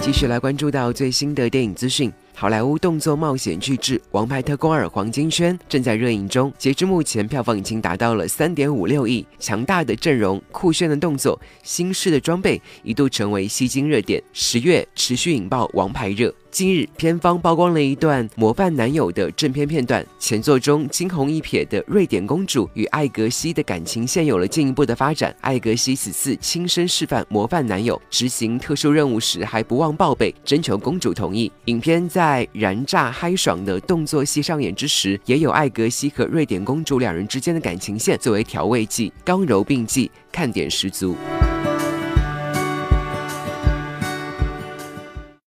继续来关注到最新的电影资讯。好莱坞动作冒险巨制《王牌特工二》黄金圈正在热映中，截至目前票房已经达到了三点五六亿。强大的阵容、酷炫的动作、新式的装备，一度成为吸睛热点。十月持续引爆王牌热。近日，片方曝光了一段模范男友的正片片段。前作中惊鸿一瞥的瑞典公主与艾格西的感情线有了进一步的发展。艾格西此次亲身示范模范男友执行特殊任务时，还不忘报备，征求公主同意。影片在燃炸嗨爽的动作戏上演之时，也有艾格西和瑞典公主两人之间的感情线作为调味剂，刚柔并济，看点十足。